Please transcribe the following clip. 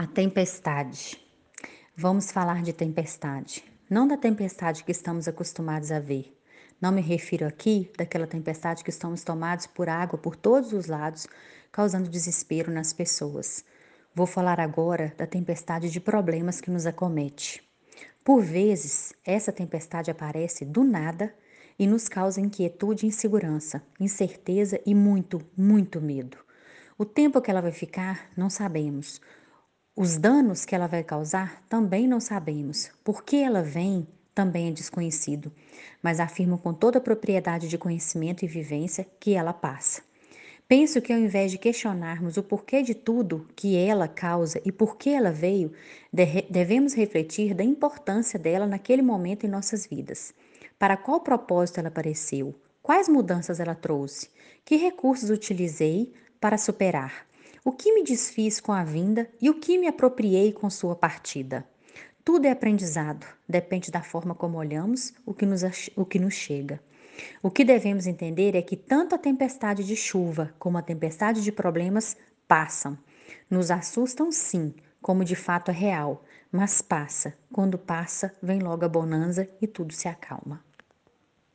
A tempestade. Vamos falar de tempestade. Não da tempestade que estamos acostumados a ver. Não me refiro aqui daquela tempestade que estamos tomados por água por todos os lados, causando desespero nas pessoas. Vou falar agora da tempestade de problemas que nos acomete. Por vezes, essa tempestade aparece do nada e nos causa inquietude insegurança, incerteza e muito, muito medo. O tempo que ela vai ficar, não sabemos. Os danos que ela vai causar também não sabemos. Por que ela vem também é desconhecido, mas afirmo com toda a propriedade de conhecimento e vivência que ela passa. Penso que ao invés de questionarmos o porquê de tudo que ela causa e por que ela veio, devemos refletir da importância dela naquele momento em nossas vidas. Para qual propósito ela apareceu? Quais mudanças ela trouxe? Que recursos utilizei para superar? O que me desfiz com a vinda e o que me apropriei com sua partida? Tudo é aprendizado, depende da forma como olhamos o que nos, o que nos chega. O que devemos entender é que tanto a tempestade de chuva como a tempestade de problemas passam. Nos assustam, sim, como de fato é real, mas passa. Quando passa, vem logo a bonança e tudo se acalma.